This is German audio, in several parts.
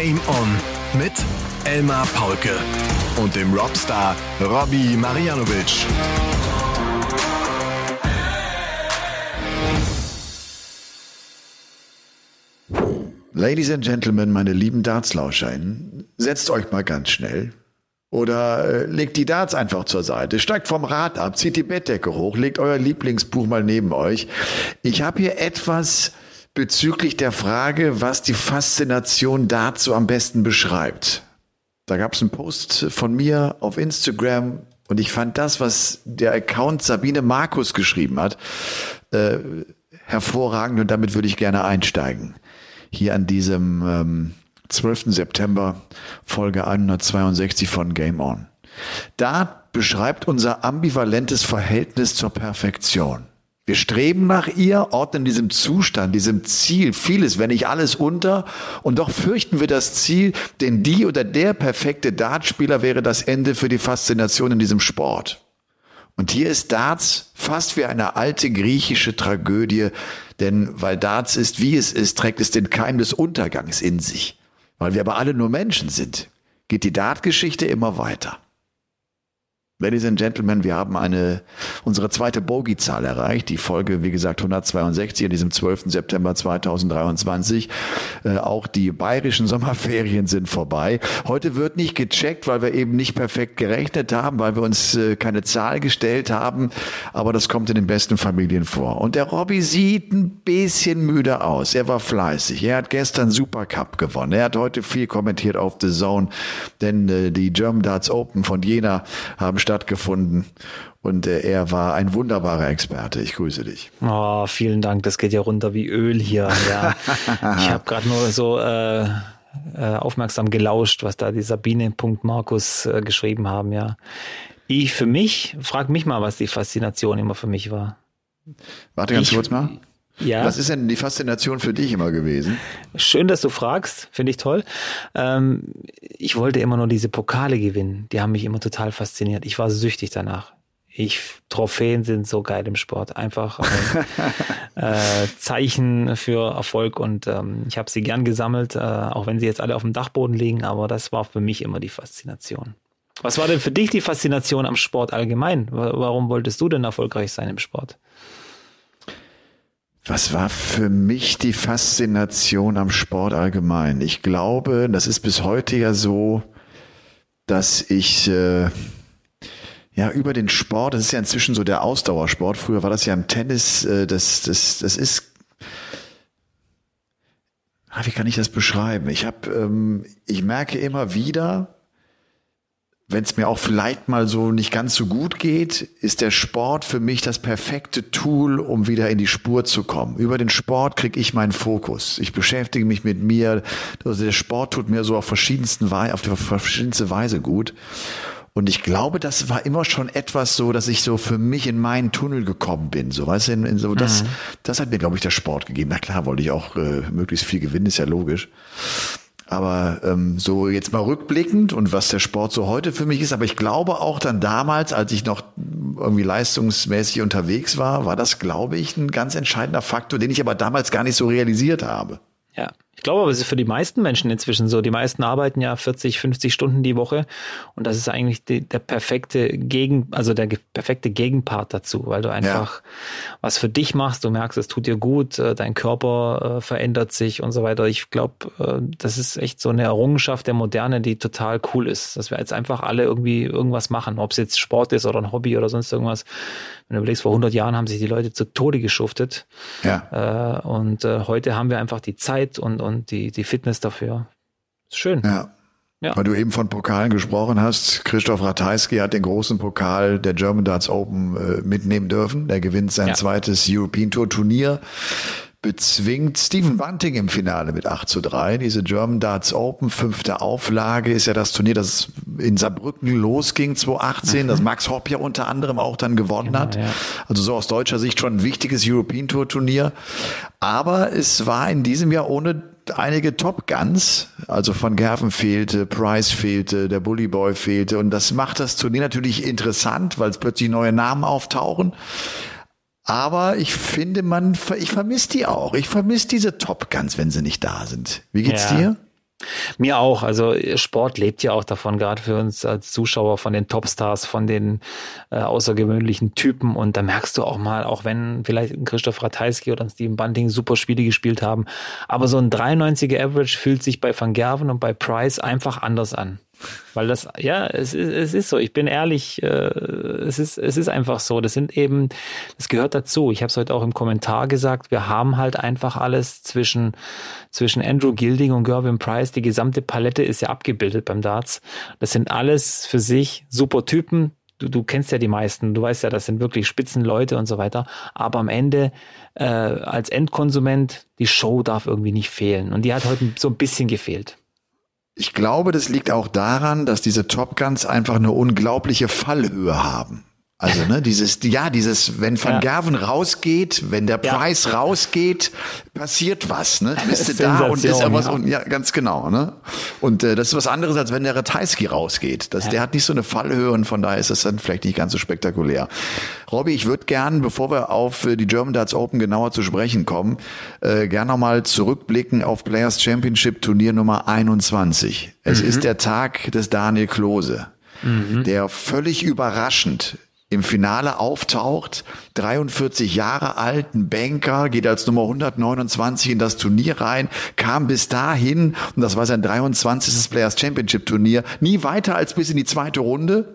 Game On mit Elmar Paulke und dem Robstar Robbie Marianovic. Ladies and Gentlemen, meine lieben DartslauscherInnen, setzt euch mal ganz schnell. Oder äh, legt die Darts einfach zur Seite, steigt vom Rad ab, zieht die Bettdecke hoch, legt euer Lieblingsbuch mal neben euch. Ich habe hier etwas bezüglich der Frage, was die Faszination dazu am besten beschreibt. Da gab es einen Post von mir auf Instagram und ich fand das, was der Account Sabine Markus geschrieben hat, äh, hervorragend und damit würde ich gerne einsteigen. Hier an diesem ähm, 12. September, Folge 162 von Game On. Da beschreibt unser ambivalentes Verhältnis zur Perfektion. Wir streben nach ihr, ordnen diesem Zustand, diesem Ziel vieles, wenn nicht alles unter, und doch fürchten wir das Ziel, denn die oder der perfekte Dartspieler wäre das Ende für die Faszination in diesem Sport. Und hier ist Darts fast wie eine alte griechische Tragödie, denn weil Darts ist, wie es ist, trägt es den Keim des Untergangs in sich. Weil wir aber alle nur Menschen sind, geht die Dartgeschichte immer weiter. Ladies and Gentlemen, wir haben eine, unsere zweite Bogey-Zahl erreicht. Die Folge, wie gesagt, 162 an diesem 12. September 2023. Äh, auch die bayerischen Sommerferien sind vorbei. Heute wird nicht gecheckt, weil wir eben nicht perfekt gerechnet haben, weil wir uns äh, keine Zahl gestellt haben. Aber das kommt in den besten Familien vor. Und der Robby sieht ein bisschen müde aus. Er war fleißig. Er hat gestern Supercup gewonnen. Er hat heute viel kommentiert auf The Zone, denn äh, die German Darts Open von Jena haben stattgefunden. Und äh, er war ein wunderbarer Experte. Ich grüße dich. Oh, vielen Dank. Das geht ja runter wie Öl hier. Ja. ich habe gerade nur so äh, äh, aufmerksam gelauscht, was da die Sabine Markus äh, geschrieben haben. Ja, ich für mich frag mich mal, was die Faszination immer für mich war. Warte ganz ich, kurz mal. Ja. Was ist denn die Faszination für dich immer gewesen? Schön, dass du fragst, finde ich toll. Ähm, ich wollte immer nur diese Pokale gewinnen. Die haben mich immer total fasziniert. Ich war süchtig danach. Ich, Trophäen sind so geil im Sport. Einfach äh, äh, Zeichen für Erfolg und ähm, ich habe sie gern gesammelt, äh, auch wenn sie jetzt alle auf dem Dachboden liegen, aber das war für mich immer die Faszination. Was war denn für dich die Faszination am Sport allgemein? Warum wolltest du denn erfolgreich sein im Sport? Was war für mich die Faszination am Sport allgemein? Ich glaube, das ist bis heute ja so, dass ich äh, ja über den Sport, das ist ja inzwischen so der Ausdauersport. Früher war das ja im Tennis, äh, das das das ist ah, wie kann ich das beschreiben? Ich habe, ähm, ich merke immer wieder, wenn es mir auch vielleicht mal so nicht ganz so gut geht, ist der Sport für mich das perfekte Tool, um wieder in die Spur zu kommen. Über den Sport kriege ich meinen Fokus. Ich beschäftige mich mit mir. Also der Sport tut mir so auf verschiedensten Weise, auf die verschiedenste Weise gut. Und ich glaube, das war immer schon etwas so, dass ich so für mich in meinen Tunnel gekommen bin. So, weißt du, in, in so, das, mhm. das hat mir, glaube ich, der Sport gegeben. Na klar, wollte ich auch äh, möglichst viel gewinnen, ist ja logisch. Aber ähm, so jetzt mal rückblickend und was der Sport so heute für mich ist, aber ich glaube auch dann damals, als ich noch irgendwie leistungsmäßig unterwegs war, war das, glaube ich, ein ganz entscheidender Faktor, den ich aber damals gar nicht so realisiert habe. Ja. Ich glaube aber, es ist für die meisten Menschen inzwischen so. Die meisten arbeiten ja 40, 50 Stunden die Woche und das ist eigentlich die, der perfekte Gegen, also der perfekte Gegenpart dazu, weil du einfach ja. was für dich machst, du merkst, es tut dir gut, äh, dein Körper äh, verändert sich und so weiter. Ich glaube, äh, das ist echt so eine Errungenschaft der Moderne, die total cool ist, dass wir jetzt einfach alle irgendwie irgendwas machen, ob es jetzt Sport ist oder ein Hobby oder sonst irgendwas. Wenn du überlegst, vor 100 Jahren haben sich die Leute zu Tode geschuftet. Ja. und heute haben wir einfach die Zeit und, und die, die Fitness dafür. Ist schön. Ja. Ja. Weil du eben von Pokalen gesprochen hast, Christoph Ratajski hat den großen Pokal der German Darts Open äh, mitnehmen dürfen. Der gewinnt sein ja. zweites European Tour Turnier bezwingt Stephen Bunting im Finale mit 8 zu 3. Diese German Darts Open, fünfte Auflage, ist ja das Turnier, das in Saarbrücken losging 2018, mhm. das Max Hopp ja unter anderem auch dann gewonnen genau, hat. Ja. Also so aus deutscher Sicht schon ein wichtiges European Tour Turnier. Aber es war in diesem Jahr ohne einige Top Guns, also von Gerven fehlte, Price fehlte, der Bully Boy fehlte und das macht das Turnier natürlich interessant, weil es plötzlich neue Namen auftauchen. Aber ich finde, man, ich vermisse die auch. Ich vermisse diese Top Guns, wenn sie nicht da sind. Wie geht's ja. dir? Mir auch. Also Sport lebt ja auch davon, gerade für uns als Zuschauer von den Topstars, von den äh, außergewöhnlichen Typen. Und da merkst du auch mal, auch wenn vielleicht Christoph Ratajski oder Steven Bunting super Spiele gespielt haben, aber so ein 93er Average fühlt sich bei Van Gerven und bei Price einfach anders an. Weil das, ja, es ist, es ist so. Ich bin ehrlich, äh, es, ist, es ist einfach so. Das sind eben, das gehört dazu. Ich habe es heute auch im Kommentar gesagt. Wir haben halt einfach alles zwischen, zwischen Andrew Gilding und Gervin Price. Die gesamte Palette ist ja abgebildet beim Darts. Das sind alles für sich super Typen. Du, du kennst ja die meisten. Du weißt ja, das sind wirklich Spitzenleute und so weiter. Aber am Ende, äh, als Endkonsument, die Show darf irgendwie nicht fehlen. Und die hat heute so ein bisschen gefehlt. Ich glaube, das liegt auch daran, dass diese Top Guns einfach eine unglaubliche Fallhöhe haben. Also, ne, dieses, ja, dieses, wenn Van ja. Gerven rausgeht, wenn der Preis ja. rausgeht, passiert was, ne? Bist du da und ist ja was. Und, ja, ganz genau, ne? Und äh, das ist was anderes, als wenn der Ratajski rausgeht. Das, ja. Der hat nicht so eine Fallhöhe und von daher ist das dann vielleicht nicht ganz so spektakulär. Robby, ich würde gern, bevor wir auf äh, die German Darts Open genauer zu sprechen kommen, äh, gern nochmal zurückblicken auf Players Championship Turnier Nummer 21. Es mhm. ist der Tag des Daniel Klose. Mhm. der völlig überraschend im Finale auftaucht, 43 Jahre alt, ein Banker, geht als Nummer 129 in das Turnier rein, kam bis dahin, und das war sein 23. Players Championship Turnier, nie weiter als bis in die zweite Runde.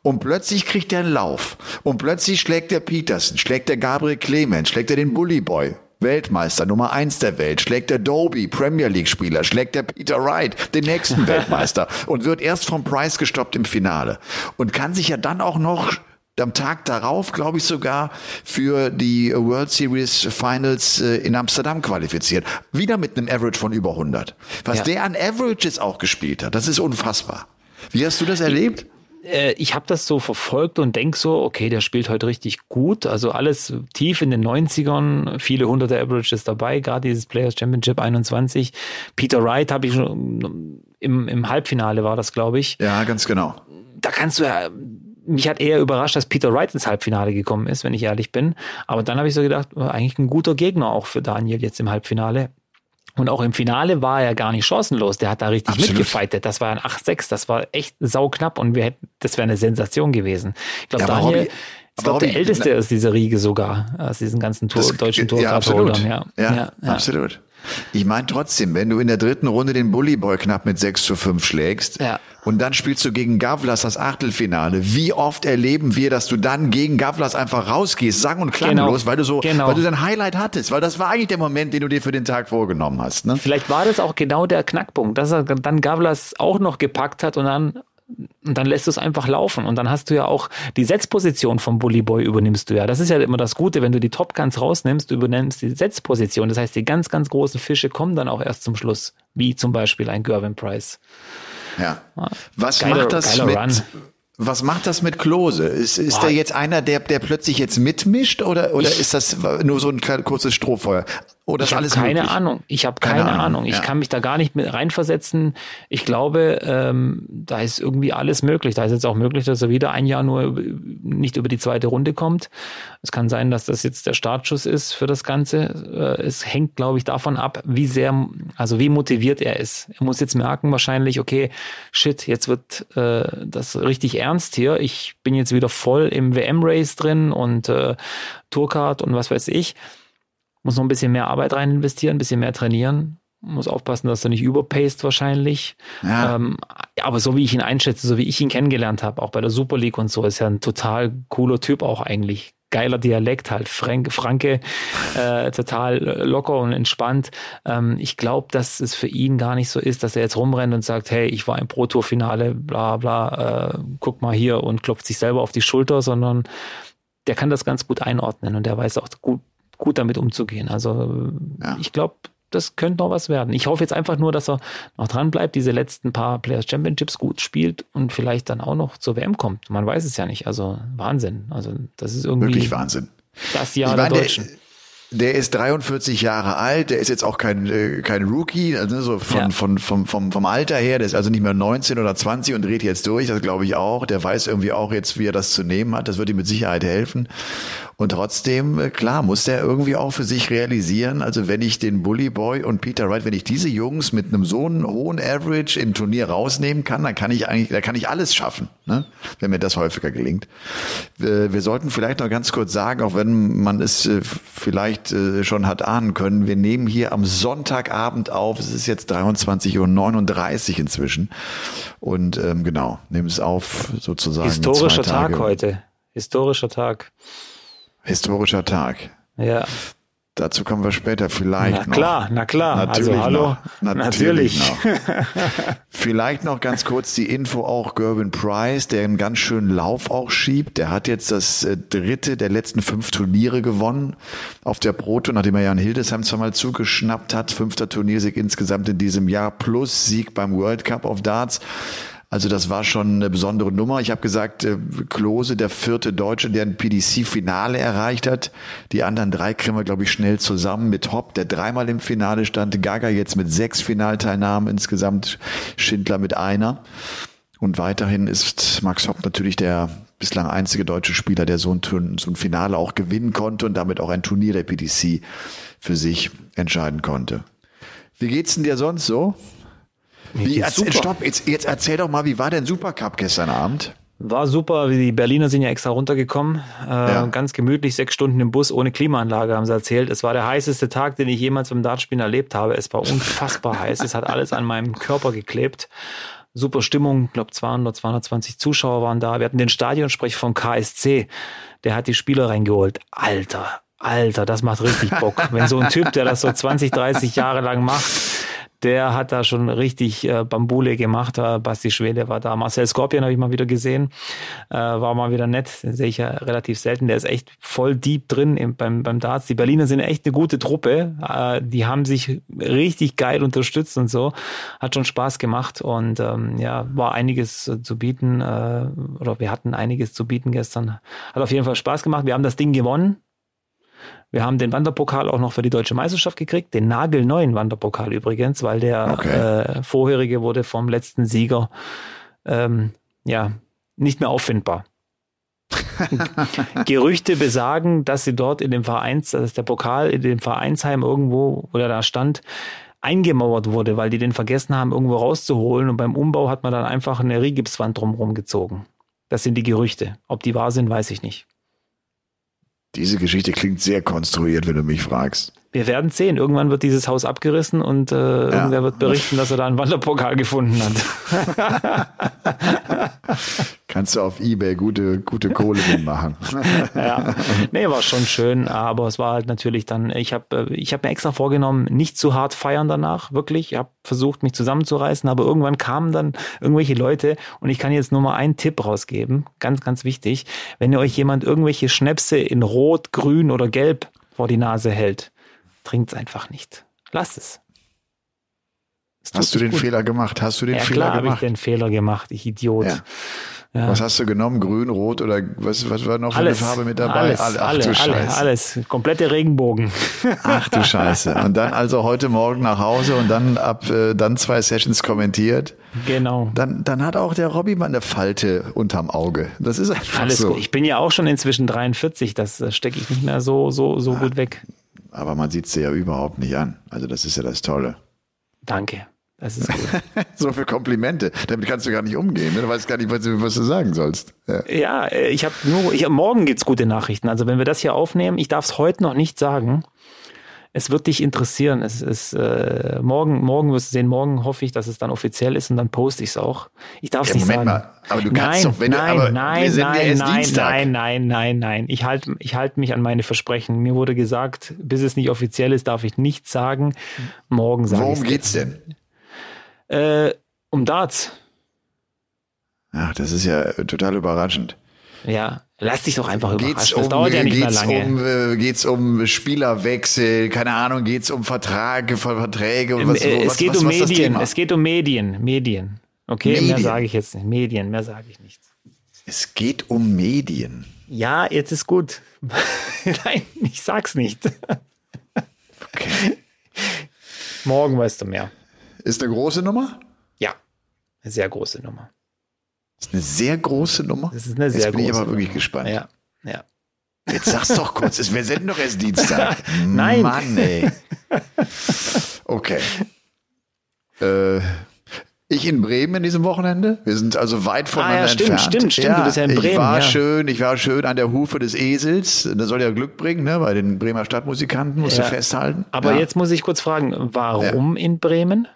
Und plötzlich kriegt er einen Lauf. Und plötzlich schlägt er Peterson, schlägt er Gabriel Clement, schlägt er den Bully Boy. Weltmeister, Nummer eins der Welt, schlägt der Doby, Premier League Spieler, schlägt der Peter Wright, den nächsten Weltmeister und wird erst vom Price gestoppt im Finale und kann sich ja dann auch noch am Tag darauf, glaube ich sogar, für die World Series Finals äh, in Amsterdam qualifiziert. Wieder mit einem Average von über 100. Was ja. der an Averages auch gespielt hat, das ist unfassbar. Wie hast du das erlebt? Äh, ich habe das so verfolgt und denk so, okay, der spielt heute richtig gut. Also alles tief in den 90ern, viele hunderte Averages dabei, gerade dieses Players Championship 21. Peter Wright habe ich schon im, im Halbfinale war das, glaube ich. Ja, ganz genau. Da kannst du ja mich hat eher überrascht, dass Peter Wright ins Halbfinale gekommen ist, wenn ich ehrlich bin. Aber dann habe ich so gedacht, oh, eigentlich ein guter Gegner auch für Daniel jetzt im Halbfinale. Und auch im Finale war er gar nicht chancenlos. Der hat da richtig Absolut. mitgefeitet. Das war ein 8-6. Das war echt sauknapp und wir hätten, das wäre eine Sensation gewesen. Ich glaube, ja, Daniel ist glaube der älteste aus dieser Riege sogar, aus diesen ganzen Tour, das, deutschen Tourcard-Holdern. Ja, ja, ja, ja, absolut. Ich meine trotzdem, wenn du in der dritten Runde den Bullyboy knapp mit 6 zu 5 schlägst ja. und dann spielst du gegen Gavlas das Achtelfinale, wie oft erleben wir, dass du dann gegen Gavlas einfach rausgehst, sang- und klanglos, genau. weil du so, genau. weil du dein Highlight hattest, weil das war eigentlich der Moment, den du dir für den Tag vorgenommen hast. Ne? Vielleicht war das auch genau der Knackpunkt, dass er dann Gavlas auch noch gepackt hat und dann und dann lässt du es einfach laufen. Und dann hast du ja auch die Setzposition vom Bully Boy übernimmst du ja. Das ist ja immer das Gute, wenn du die Top Guns rausnimmst, du übernimmst die Setzposition. Das heißt, die ganz, ganz großen Fische kommen dann auch erst zum Schluss, wie zum Beispiel ein Gervin Price. Ja. Was geiler, macht das mit, Run. Was macht das mit Klose? Ist, ist der jetzt einer, der, der plötzlich jetzt mitmischt oder, oder ich, ist das nur so ein kurzes Strohfeuer? Oder ich habe keine möglich? Ahnung. Ich habe keine, keine, Ahnung. Ahnung. Ich ja. kann mich da gar nicht mit reinversetzen. Ich glaube, ähm, da ist irgendwie alles möglich. Da ist jetzt auch möglich, dass er wieder ein Jahr nur nicht über die zweite Runde kommt. Es kann sein, dass das jetzt der Startschuss ist für das Ganze. Äh, es hängt, glaube ich, davon ab, wie sehr, also wie motiviert er ist. Er muss jetzt merken wahrscheinlich, okay, shit, jetzt wird äh, das richtig ernst hier. Ich bin jetzt wieder voll im WM-Race drin und äh, Tourcard und was weiß ich muss noch ein bisschen mehr Arbeit rein investieren, ein bisschen mehr trainieren. Muss aufpassen, dass er nicht überpaced wahrscheinlich. Ja. Ähm, aber so wie ich ihn einschätze, so wie ich ihn kennengelernt habe, auch bei der Super League und so, ist er ein total cooler Typ auch eigentlich. Geiler Dialekt halt, Frank, Franke, äh, total locker und entspannt. Ähm, ich glaube, dass es für ihn gar nicht so ist, dass er jetzt rumrennt und sagt, hey, ich war im Pro-Tour-Finale, bla bla, äh, guck mal hier und klopft sich selber auf die Schulter, sondern der kann das ganz gut einordnen und der weiß auch gut gut damit umzugehen. Also ja. ich glaube, das könnte noch was werden. Ich hoffe jetzt einfach nur, dass er noch dran bleibt, diese letzten paar Players Championships gut spielt und vielleicht dann auch noch zur WM kommt. Man weiß es ja nicht. Also Wahnsinn. Also das ist irgendwie wirklich Wahnsinn. Das Jahr ich meine, der Deutschen. Der, der ist 43 Jahre alt, der ist jetzt auch kein, äh, kein Rookie, also so von, ja. von, vom, vom, vom Alter her, der ist also nicht mehr 19 oder 20 und dreht jetzt durch, das glaube ich auch. Der weiß irgendwie auch jetzt, wie er das zu nehmen hat, das wird ihm mit Sicherheit helfen. Und trotzdem, äh, klar, muss der irgendwie auch für sich realisieren, also wenn ich den Bully Boy und Peter Wright, wenn ich diese Jungs mit einem so hohen Average im Turnier rausnehmen kann, dann kann ich eigentlich, da kann ich alles schaffen, ne? wenn mir das häufiger gelingt. Wir, wir sollten vielleicht noch ganz kurz sagen, auch wenn man es äh, vielleicht äh, schon hat ahnen können, wir nehmen hier am Sonntagabend auf, es ist jetzt 23.39 Uhr inzwischen und ähm, genau, nehmen es auf sozusagen. Historischer Tag heute. Historischer Tag. Historischer Tag. Ja. Dazu kommen wir später vielleicht na klar, noch. Na klar, na klar. Also hallo. Noch. Natürlich. natürlich. Noch. vielleicht noch ganz kurz die Info auch Gervin Price, der einen ganz schönen Lauf auch schiebt. Der hat jetzt das äh, dritte der letzten fünf Turniere gewonnen auf der Proto, nachdem er ja in Hildesheim zweimal zugeschnappt hat. Fünfter Turniersieg insgesamt in diesem Jahr plus Sieg beim World Cup of Darts. Also das war schon eine besondere Nummer. Ich habe gesagt, äh, Klose, der vierte Deutsche, der ein PDC-Finale erreicht hat. Die anderen drei kriegen wir, glaube ich, schnell zusammen mit Hopp, der dreimal im Finale stand. Gaga jetzt mit sechs Finalteilnahmen insgesamt. Schindler mit einer. Und weiterhin ist Max Hopp natürlich der bislang einzige deutsche Spieler, der so ein, so ein Finale auch gewinnen konnte und damit auch ein Turnier der PDC für sich entscheiden konnte. Wie geht's denn dir sonst so? Wie, erzähl, stopp, jetzt, jetzt erzähl doch mal, wie war denn Supercup gestern Abend? War super, die Berliner sind ja extra runtergekommen. Äh, ja. Ganz gemütlich, sechs Stunden im Bus ohne Klimaanlage, haben sie erzählt. Es war der heißeste Tag, den ich jemals beim Dartspielen erlebt habe. Es war unfassbar heiß. Es hat alles an meinem Körper geklebt. Super Stimmung, ich glaube 200, 220 Zuschauer waren da. Wir hatten den Stadionsprech vom KSC, der hat die Spieler reingeholt. Alter, Alter, das macht richtig Bock. Wenn so ein Typ, der das so 20, 30 Jahre lang macht, der hat da schon richtig äh, Bambule gemacht. Äh, Basti Schwede war da. Marcel Scorpion habe ich mal wieder gesehen. Äh, war mal wieder nett. Den sehe ich ja relativ selten. Der ist echt voll deep drin im, beim, beim Darts. Die Berliner sind echt eine gute Truppe. Äh, die haben sich richtig geil unterstützt und so. Hat schon Spaß gemacht und ähm, ja, war einiges zu bieten. Äh, oder wir hatten einiges zu bieten gestern. Hat auf jeden Fall Spaß gemacht. Wir haben das Ding gewonnen. Wir haben den Wanderpokal auch noch für die deutsche Meisterschaft gekriegt, den nagelneuen Wanderpokal übrigens, weil der okay. äh, vorherige wurde vom letzten Sieger ähm, ja nicht mehr auffindbar. Gerüchte besagen, dass sie dort in dem Vereins, dass der Pokal in dem Vereinsheim irgendwo, wo er da stand, eingemauert wurde, weil die den vergessen haben, irgendwo rauszuholen. Und beim Umbau hat man dann einfach eine Rigipswand drumherum gezogen. Das sind die Gerüchte. Ob die wahr sind, weiß ich nicht. Diese Geschichte klingt sehr konstruiert, wenn du mich fragst. Wir werden sehen. Irgendwann wird dieses Haus abgerissen und äh, ja. irgendwer wird berichten, dass er da einen Wanderpokal gefunden hat. Kannst du auf Ebay gute, gute Kohle mitmachen. ja. Nee, war schon schön, aber es war halt natürlich dann, ich habe äh, ich hab mir extra vorgenommen, nicht zu hart feiern danach, wirklich. Ich habe versucht, mich zusammenzureißen, aber irgendwann kamen dann irgendwelche Leute und ich kann jetzt nur mal einen Tipp rausgeben, ganz, ganz wichtig. Wenn ihr euch jemand irgendwelche Schnäpse in Rot, Grün oder Gelb vor die Nase hält, Trinkt's einfach nicht. Lass es. Hast du den gut. Fehler gemacht? Hast du den ja, Fehler klar gemacht? habe ich den Fehler gemacht, ich Idiot. Ja. Ja. Was hast du genommen? Grün, Rot oder was, was war noch für alles, eine Farbe mit dabei? Alles, Ach, alle, du Scheiße. Alle, alles. Komplette Regenbogen. Ach du Scheiße. Und dann also heute Morgen nach Hause und dann ab äh, dann zwei Sessions kommentiert. Genau. Dann, dann hat auch der Robby mal eine Falte unterm Auge. Das ist einfach alles so. Gut. Ich bin ja auch schon inzwischen 43. Das äh, stecke ich nicht mehr so, so, so gut weg. Aber man sieht sie ja überhaupt nicht an. Also das ist ja das Tolle. Danke. Das ist gut. so viele Komplimente. Damit kannst du gar nicht umgehen. Ne? Du weißt gar nicht, was du, was du sagen sollst. Ja, ja äh, ich habe nur, ich, morgen gibt's gute Nachrichten. Also wenn wir das hier aufnehmen, ich darf es heute noch nicht sagen es wird dich interessieren. Es ist äh, morgen, morgen wirst du sehen, morgen hoffe ich, dass es dann offiziell ist und dann poste ich es auch. Ich darf es ja, nicht Moment sagen. Mal, aber du kannst nein, doch, wenn nein, du, aber nein, wir sind nein, ja erst nein, Dienstag. nein, nein, nein, nein. Ich halte ich halt mich an meine Versprechen. Mir wurde gesagt, bis es nicht offiziell ist, darf ich nichts sagen. Morgen sage ich Worum geht's denn? Äh, um Darts. Ach, das ist ja total überraschend. Ja, lass dich doch einfach geht's überraschen. Um, das dauert ja nicht mehr lange. Um, äh, geht's um Spielerwechsel, keine Ahnung, geht's um Vertrag, Verträge und was, Ähm, äh, was, es geht was, um was das Medien. Es geht um Medien. Medien. Okay, Medien. mehr sage ich jetzt nicht. Medien, mehr sage ich nicht. Es geht um Medien. Ja, jetzt ist gut. Nein, ich sag's nicht. Okay. Morgen weißt du mehr. Ist eine große Nummer? Ja, eine sehr große Nummer. Ist eine sehr große Nummer? Das ist eine sehr Jetzt bin ich große aber wirklich Nummer. gespannt. Ja, ja. Jetzt sag's doch kurz, wir senden doch erst Dienstag. Nein. Mann, ey. Okay. Äh, ich in Bremen in diesem Wochenende. Wir sind also weit voneinander ah, ja, stimmt, entfernt. Stimmt, stimmt, du bist ja in Bremen. Ich war ja. schön, ich war schön an der Hufe des Esels. Das soll ja Glück bringen, ne? Bei den Bremer Stadtmusikanten musst Ja. du festhalten. Aber ja. jetzt muss ich kurz fragen, warum in Bremen?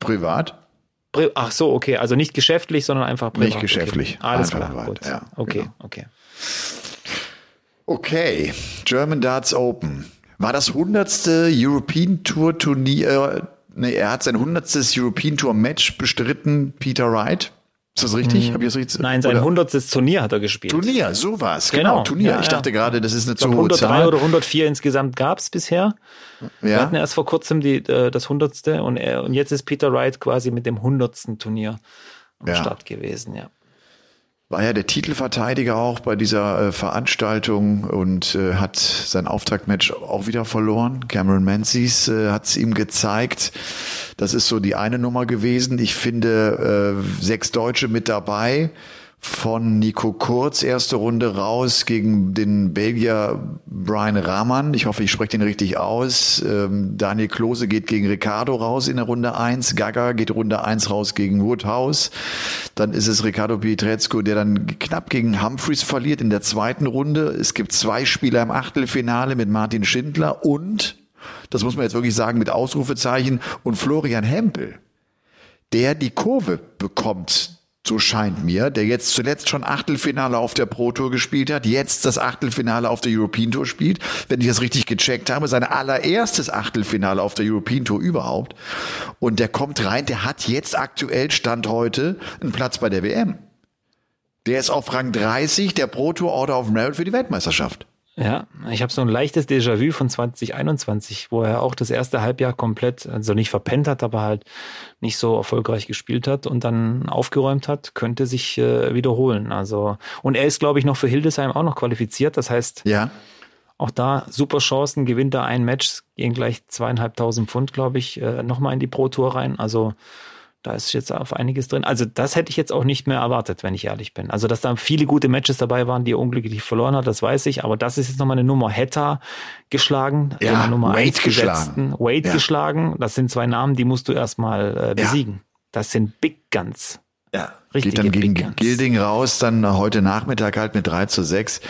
Privat. Bre Ach so, okay, also nicht geschäftlich, sondern einfach privat. Nicht geschäftlich, Okay. Alles einfach klar, privat, gut. ja, okay, genau. okay. Okay, German Darts Open. War das hundertste European Tour Turnier, nee, er hat sein hundertstes European Tour Match bestritten, Peter Wright. Ist das richtig? Hab ich das richtig? Nein, sein hundertstes Turnier hat er gespielt. Turnier, sowas. Genau, Genau, Turnier. ja, ich ja. dachte gerade, das ist eine zu hohe 103 Zahl. oder 104 insgesamt gab es bisher. Wir hatten ja? erst vor kurzem die, äh, das hundertste und, er, und jetzt ist Peter Wright quasi mit dem hundertsten Turnier am Ja. Start gewesen, ja. War ja der Titelverteidiger auch bei dieser äh, Veranstaltung und äh, hat sein Auftaktmatch auch wieder verloren. Cameron Menzies äh, hat es ihm gezeigt. Das ist so die eine Nummer gewesen. Ich finde äh, sechs Deutsche mit dabei. Von Nico Kurz, erste Runde raus gegen den Belgier Brian Rahman. Ich hoffe, ich spreche den richtig aus. Ähm, Daniel Klose geht gegen Ricardo raus in der Runde eins. Gaga geht Runde eins raus gegen Woodhouse. Dann ist es Ricardo Pietrezco, der dann knapp gegen Humphreys verliert in der zweiten Runde. Es gibt zwei Spieler im Achtelfinale mit Martin Schindler und, das muss man jetzt wirklich sagen, mit Ausrufezeichen und Florian Hempel der die Kurve bekommt, so scheint mir, der jetzt zuletzt schon Achtelfinale auf der Pro Tour gespielt hat, jetzt das Achtelfinale auf der European Tour spielt, wenn ich das richtig gecheckt habe, sein allererstes Achtelfinale auf der European Tour überhaupt. Und der kommt rein, der hat jetzt aktuell Stand heute einen Platz bei der WM. Der ist auf Rang 30 der Pro Tour Order of Merit für die Weltmeisterschaft. Ja, ich habe so ein leichtes Déjà-vu von 2021, wo er auch das erste Halbjahr komplett, also nicht verpennt hat, aber halt nicht so erfolgreich gespielt hat und dann aufgeräumt hat, könnte sich äh, wiederholen. Also und er ist, glaube ich, noch für Hildesheim auch noch qualifiziert. Das heißt, Ja. auch da super Chancen, gewinnt er ein Match, gehen gleich zweieinhalbtausend Pfund, glaube ich, äh, nochmal in die Pro Tour rein. Also da ist jetzt auf einiges drin. Also das hätte ich jetzt auch nicht mehr erwartet, wenn ich ehrlich bin. Also dass da viele gute Matches dabei waren, die er unglücklich verloren hat, das weiß ich. Aber das ist jetzt nochmal eine Nummer Hetta geschlagen, Ja, den Nummer Wade eins geschlagen. Wade Ja. geschlagen. Das sind zwei Namen, die musst du erstmal äh, besiegen. Das sind Big Guns. Ja, Richtige geht dann gegen Guns. Gilding raus, dann heute Nachmittag halt mit 3 zu 6.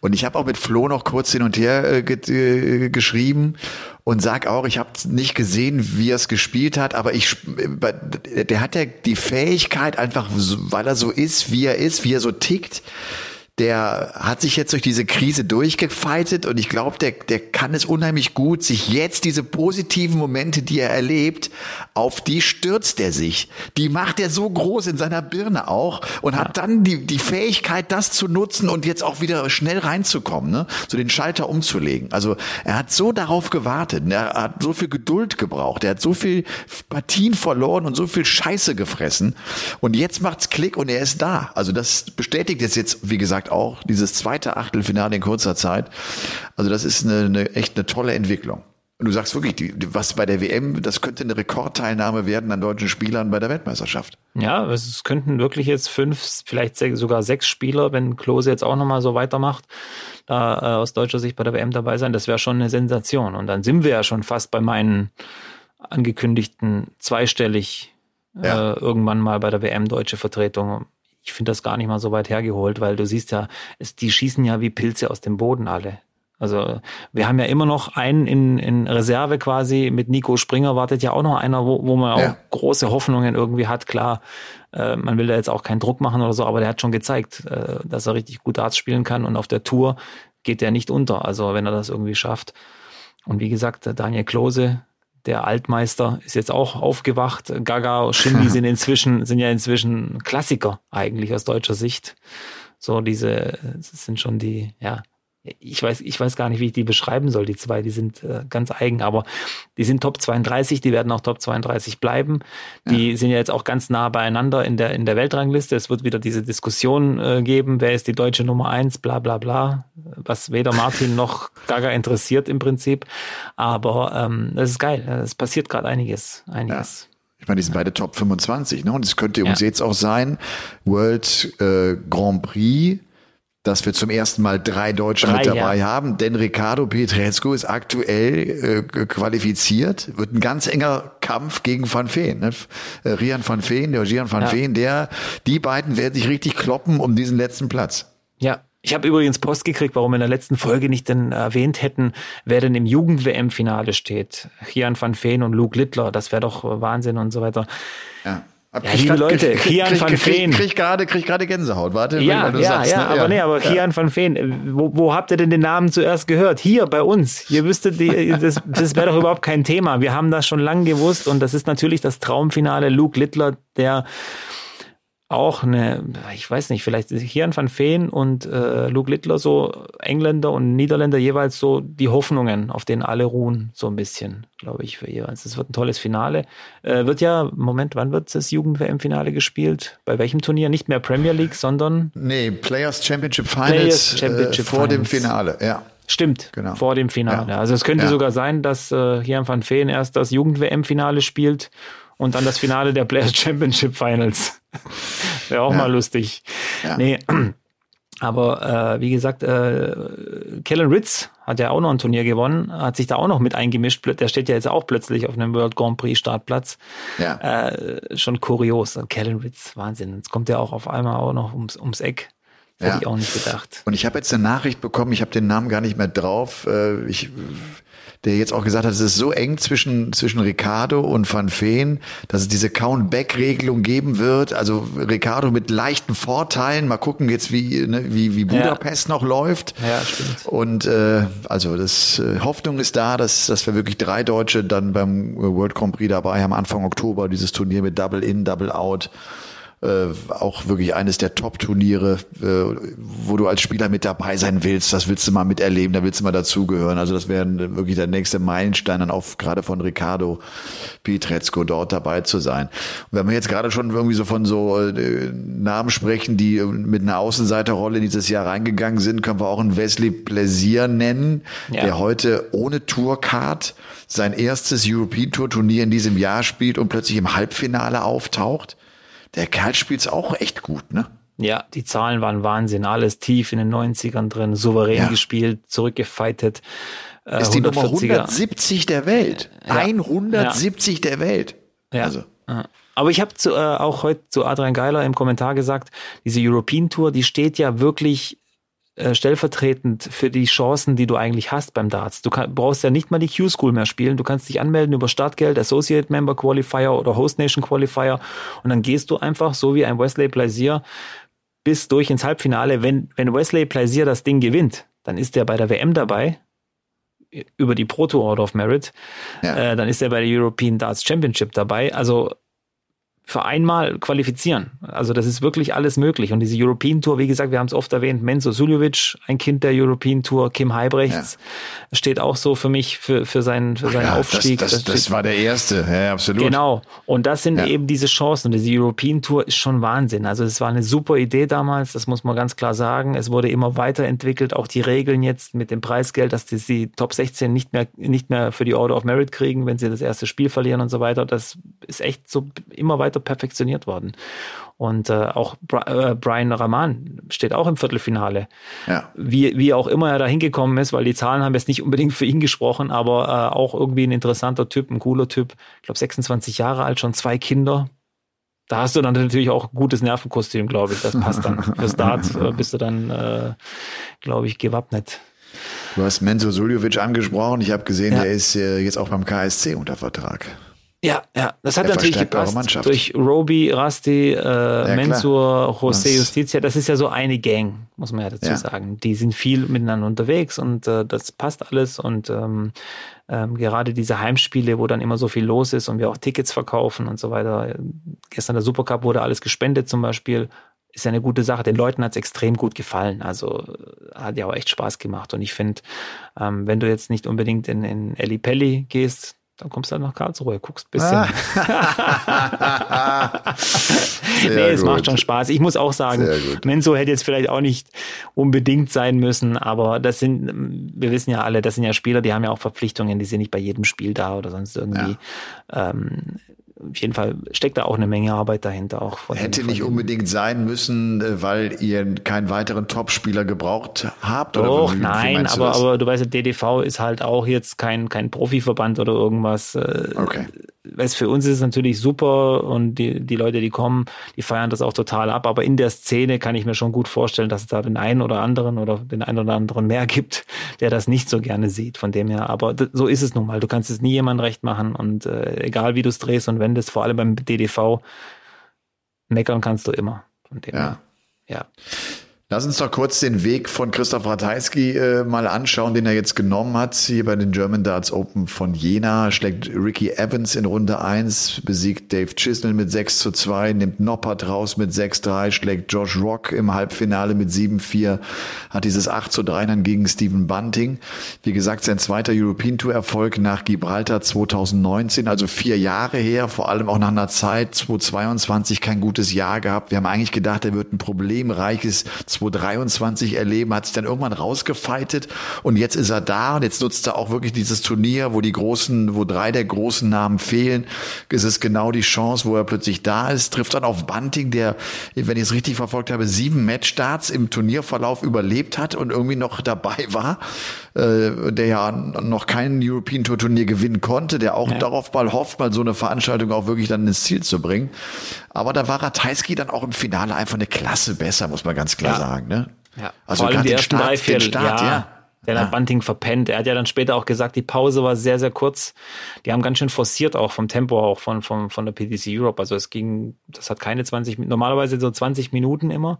Und ich habe auch mit Flo noch kurz hin und her äh, ge äh, geschrieben und sag auch, ich habe nicht gesehen, wie er es gespielt hat, aber ich, äh, der hat ja die Fähigkeit einfach, weil er so ist, wie er ist, wie er so tickt, der hat sich jetzt durch diese Krise durchgefeitet und ich glaube, der, der kann es unheimlich gut, sich jetzt diese positiven Momente, die er erlebt, auf die stürzt er sich. Die macht er so groß in seiner Birne auch und hat dann die, die Fähigkeit, das zu nutzen und jetzt auch wieder schnell reinzukommen, ne? so den Schalter umzulegen. Also er hat so darauf gewartet, und er hat so viel Geduld gebraucht, er hat so viel Partien verloren und so viel Scheiße gefressen und jetzt macht's Klick und er ist da. Also das bestätigt es jetzt, wie gesagt, auch dieses zweite Achtelfinale in kurzer Zeit. Also das ist eine, eine echt eine tolle Entwicklung. Und du sagst wirklich, die, was bei der WM, das könnte eine Rekordteilnahme werden an deutschen Spielern bei der Weltmeisterschaft. Ja, es könnten wirklich jetzt fünf, vielleicht sech- sogar sechs Spieler, wenn Klose jetzt auch nochmal so weitermacht, da äh, aus deutscher Sicht bei der WM dabei sein. Das wäre schon eine Sensation. Und dann sind wir ja schon fast bei meinen angekündigten zweistellig Ja. äh, irgendwann mal bei der WM deutsche Vertretung. Ich finde das gar nicht mal so weit hergeholt, weil du siehst ja, es, die schießen ja wie Pilze aus dem Boden alle. Also wir haben ja immer noch einen in, in Reserve quasi mit Nico Springer wartet ja auch noch einer, wo, wo man Ja. auch große Hoffnungen irgendwie hat. Klar, äh, man will da jetzt auch keinen Druck machen oder so, aber der hat schon gezeigt, äh, dass er richtig gut Darts spielen kann und auf der Tour geht der nicht unter. Also wenn er das irgendwie schafft. Und wie gesagt, Daniel Klose, der Altmeister, ist jetzt auch aufgewacht. Gaga, Shindy sind inzwischen, sind ja inzwischen Klassiker eigentlich aus deutscher Sicht. So diese, sind schon die, ja, ich weiß, ich weiß gar nicht, wie ich die beschreiben soll, die zwei, die sind äh, ganz eigen, aber die sind Top 32, die werden auch Top 32 bleiben. Die sind ja jetzt auch ganz nah beieinander in der, in der Weltrangliste. Es wird wieder diese Diskussion äh, geben, wer ist die deutsche Nummer eins, bla bla bla, was weder Martin noch Gaga interessiert im Prinzip. Aber ähm, das ist geil, es passiert gerade einiges, einiges. Ich meine, die sind beide Top 25, ne? Und es könnte uns Ja. jetzt auch sein, World äh, Grand Prix, dass wir zum ersten Mal drei Deutsche drei, mit dabei ja. haben, denn Ricardo Pietrezco ist aktuell äh, qualifiziert, wird ein ganz enger Kampf gegen Van Veen. Ne? Äh, Rian Van Veen, der Gian Van ja. Veen, der, die beiden werden sich richtig kloppen um diesen letzten Platz. Ja, ich habe übrigens Post gekriegt, warum wir in der letzten Folge nicht denn erwähnt hätten, wer denn im Jugend-WM-Finale steht. Gian van Veen und Luke Littler, das wäre doch Wahnsinn und so weiter. Ja. Ja, liebe grad, Leute, krieg, Kian krieg, van Veen. Krieg, krieg gerade krieg gerade Gänsehaut. Warte, ja, ja, sagst, ja, ne? aber ja. nee, aber ja. Kian van Veen, wo, wo habt ihr denn den Namen zuerst gehört? Hier bei uns. Ihr wüsstet, die, das, das wäre doch überhaupt kein Thema. Wir haben das schon lange gewusst und das ist natürlich das Traumfinale. Luke Littler, der auch eine, ich weiß nicht, vielleicht Kian van Veen und äh, Luke Littler so Engländer und Niederländer jeweils so die Hoffnungen, auf denen alle ruhen, so ein bisschen, glaube ich, für jeweils. Es wird ein tolles Finale. Äh, wird ja, Moment, wann wird das Jugend-WM-Finale gespielt? Bei welchem Turnier? Nicht mehr Premier League, sondern? Nee, Players Championship Finals Players Championship äh, vor Finals. dem Finale, ja. Stimmt, genau. vor dem Finale. Ja. Also es könnte ja. sogar sein, dass äh, Kian van Veen erst das Jugend-WM-Finale spielt und dann das Finale der Players Championship Finals. Wäre auch ja. mal lustig. Ja. Nee. Aber äh, wie gesagt, äh, Kellen Ritz hat ja auch noch ein Turnier gewonnen, hat sich da auch noch mit eingemischt. Der steht ja jetzt auch plötzlich auf einem World Grand Prix Startplatz. Ja. Äh, schon kurios. Kellen Ritz, Wahnsinn. Jetzt kommt er auch auf einmal auch noch ums, ums Eck. Hätte ja. ich auch nicht gedacht. Und ich habe jetzt eine Nachricht bekommen, ich habe den Namen gar nicht mehr drauf. Äh, ich der jetzt auch gesagt hat, es ist so eng zwischen, zwischen Ricardo und Van Veen, dass es diese Count-Back-Regelung geben wird. Also Ricardo mit leichten Vorteilen. Mal gucken jetzt, wie, ne, wie, wie Budapest ja. noch läuft. Ja, stimmt. Und äh, also das äh, Hoffnung ist da, dass, dass wir wirklich drei Deutsche dann beim World Grand Prix dabei haben, Anfang Oktober, dieses Turnier mit Double In, Double Out äh, auch wirklich eines der Top-Turniere, äh, wo du als Spieler mit dabei sein willst. Das willst du mal miterleben, da willst du mal dazugehören. Also das wäre wirklich der nächste Meilenstein dann auch gerade von Ricardo Pietrezco dort dabei zu sein. Und wenn wir jetzt gerade schon irgendwie so von so äh, Namen sprechen, die mit einer Außenseiterrolle dieses Jahr reingegangen sind, können wir auch einen Wesley Plaisir nennen, ja. der heute ohne Tourcard sein erstes European Tour Turnier in diesem Jahr spielt und plötzlich im Halbfinale auftaucht der Kerl spielt's auch echt gut, ne? Ja, die Zahlen waren Wahnsinn. Alles tief in den 90ern drin, souverän ja. gespielt, zurückgefeitet. Äh, ist die Nummer 170 der Welt. Ja. 170 ja. der Welt. Ja. Also. Aber ich habe äh, auch heute zu Adrian Geiler im Kommentar gesagt, diese European Tour, die steht ja wirklich äh, stellvertretend für die Chancen, die du eigentlich hast beim Darts. Du kann, brauchst ja nicht mal die Q-School mehr spielen. Du kannst dich anmelden über Startgeld, Associate Member Qualifier oder Host Nation Qualifier und dann gehst du einfach so wie ein Wesley Plaisier bis durch ins Halbfinale. Wenn, wenn Wesley Plaisier das Ding gewinnt, dann ist der bei der WM dabei über die Proto Order of Merit. Ja. Äh, dann ist er bei der European Darts Championship dabei. Also für einmal qualifizieren. Also das ist wirklich alles möglich. Und diese European Tour, wie gesagt, wir haben es oft erwähnt, Menzo Suljovic, ein Kind der European Tour, Kim Heibrechts, ja. steht auch so für mich für, für seinen, für seinen ja, Aufstieg. Das, das, das, war der erste, ja, absolut. Genau. Und das sind ja. eben diese Chancen. Und diese European Tour ist schon Wahnsinn. Also es war eine super Idee damals, das muss man ganz klar sagen. Es wurde immer weiterentwickelt, auch die Regeln jetzt mit dem Preisgeld, dass die, die Top 16 nicht mehr, nicht mehr für die Order of Merit kriegen, wenn sie das erste Spiel verlieren und so weiter. Das ist echt so immer weiter weiter perfektioniert worden. Und äh, auch Bra äh, Brian Rahman steht auch im Viertelfinale. Ja. Wie, wie auch immer er da hingekommen ist, weil die Zahlen haben jetzt nicht unbedingt für ihn gesprochen, aber äh, auch irgendwie ein interessanter Typ, ein cooler Typ. Ich glaube 26 Jahre alt, schon zwei Kinder. Da hast du dann natürlich auch ein gutes Nervenkostüm, glaube ich. Das passt dann. Für Start äh, bist du dann, äh, glaube ich, gewappnet. Du hast Menzo Suljovic angesprochen. Ich habe gesehen, ja. der ist äh, jetzt auch beim KSC unter Vertrag. Ja, ja, das hat er natürlich gepasst durch Roby, Rasti, äh, ja, Mensur, José Justicia. Das ist ja so eine Gang, muss man ja dazu ja. sagen. Die sind viel miteinander unterwegs und äh, das passt alles. Und ähm, ähm, gerade diese Heimspiele, wo dann immer so viel los ist und wir auch Tickets verkaufen und so weiter. Gestern der Supercup wurde alles gespendet zum Beispiel. Ist ja eine gute Sache. Den Leuten hat es extrem gut gefallen. Also hat ja auch echt Spaß gemacht. Und ich finde, ähm, wenn du jetzt nicht unbedingt in, in Pelli gehst, dann kommst du halt nach Karlsruhe, guckst ein bisschen. Ah. nee, es macht schon Spaß. Ich muss auch sagen, Menso hätte jetzt vielleicht auch nicht unbedingt sein müssen, aber das sind, wir wissen ja alle, das sind ja Spieler, die haben ja auch Verpflichtungen, die sind nicht bei jedem Spiel da oder sonst irgendwie. Ja. Ähm, auf jeden Fall steckt da auch eine Menge Arbeit dahinter. Auch Hätte den, nicht unbedingt sein müssen, äh, weil ihr keinen weiteren Topspieler gebraucht habt? Doch, oder wie, nein, aber, aber du weißt, DDV ist halt auch jetzt kein, kein Profiverband oder irgendwas. Äh, okay weiß, für uns ist es natürlich super und die, die Leute, die kommen, die feiern das auch total ab. Aber in der Szene kann ich mir schon gut vorstellen, dass es da den einen oder anderen oder den einen oder anderen mehr gibt, der das nicht so gerne sieht. Von dem her, aber so ist es nun mal. Du kannst es nie jemandem recht machen und äh, egal wie du es drehst und wendest, vor allem beim DDV, meckern kannst du immer. Von dem ja. Her. Ja. Lass uns doch kurz den Weg von Christoph Ratajski äh, mal anschauen, den er jetzt genommen hat. Hier bei den German Darts Open von Jena schlägt Ricky Evans in Runde 1, besiegt Dave Chisnell mit 6 zu 2, nimmt Noppert raus mit 6-3, schlägt Josh Rock im Halbfinale mit 7-4, hat dieses 8 zu 3 dann gegen Stephen Bunting. Wie gesagt, sein zweiter European Tour Erfolg nach Gibraltar 2019, also vier Jahre her, vor allem auch nach einer Zeit 2022 kein gutes Jahr gehabt. Wir haben eigentlich gedacht, er wird ein problemreiches 2023 erleben, hat sich dann irgendwann rausgefeitet und jetzt ist er da und jetzt nutzt er auch wirklich dieses Turnier, wo die großen, wo drei der großen Namen fehlen. Es ist genau die Chance, wo er plötzlich da ist, trifft dann auf Bunting, der, wenn ich es richtig verfolgt habe, sieben Matchstarts im Turnierverlauf überlebt hat und irgendwie noch dabei war, äh, der ja noch kein European Tour Turnier gewinnen konnte, der auch ja. darauf mal hofft, mal so eine Veranstaltung auch wirklich dann ins Ziel zu bringen. Aber da war Ratajski dann auch im Finale einfach eine Klasse besser, muss man ganz klar ja. sagen. Ne? Ja. Also Vor allem die ersten Start, drei, vier, Start, ja. ja. Der hat Bunting verpennt. Er hat ja dann später auch gesagt, die Pause war sehr, sehr kurz. Die haben ganz schön forciert auch vom Tempo auch von, von, von der PDC Europe. Also es ging, das hat keine 20, normalerweise so 20 Minuten immer.